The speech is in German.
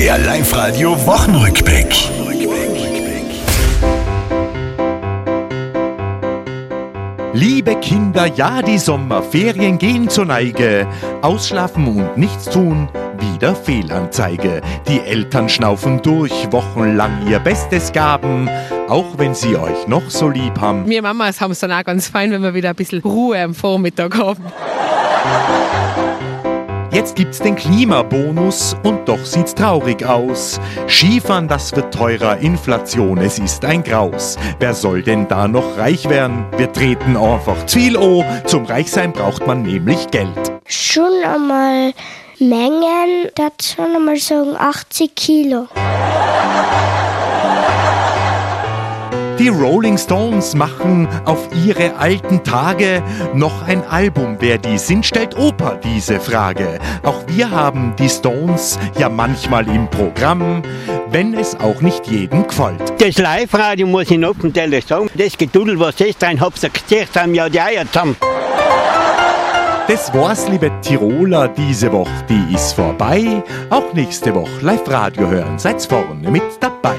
Der Live-Radio Wochenrückblick. Liebe Kinder, ja, die Sommerferien gehen zur Neige. Ausschlafen und nichts tun, wieder Fehlanzeige. Die Eltern schnaufen durch, wochenlang ihr Bestes gaben, auch wenn sie euch noch so lieb haben. Wir Mamas haben es dann auch ganz fein, wenn wir wieder ein bisschen Ruhe am Vormittag haben. Jetzt gibt's den Klimabonus und doch sieht's traurig aus. Skifahren, das wird teurer, Inflation, es ist ein Graus. Wer soll denn da noch reich werden? Wir treten einfach zu viel oh. Zum Reichsein braucht man nämlich Geld. Schon einmal Mengen, dazu einmal sagen 80 Kilo. Die Rolling Stones machen auf ihre alten Tage noch ein Album. Wer die sind, stellt Opa diese Frage. Auch wir haben die Stones ja manchmal im Programm, wenn es auch nicht jedem gefällt. Das Live-Radio muss ich noch offiziell sagen. Das Gedudel, was ist rein, hab's gesagt, haben ja die Eier zusammen. Das war's, liebe Tiroler, diese Woche, die ist vorbei. Auch nächste Woche Live-Radio hören, seid vorne mit dabei.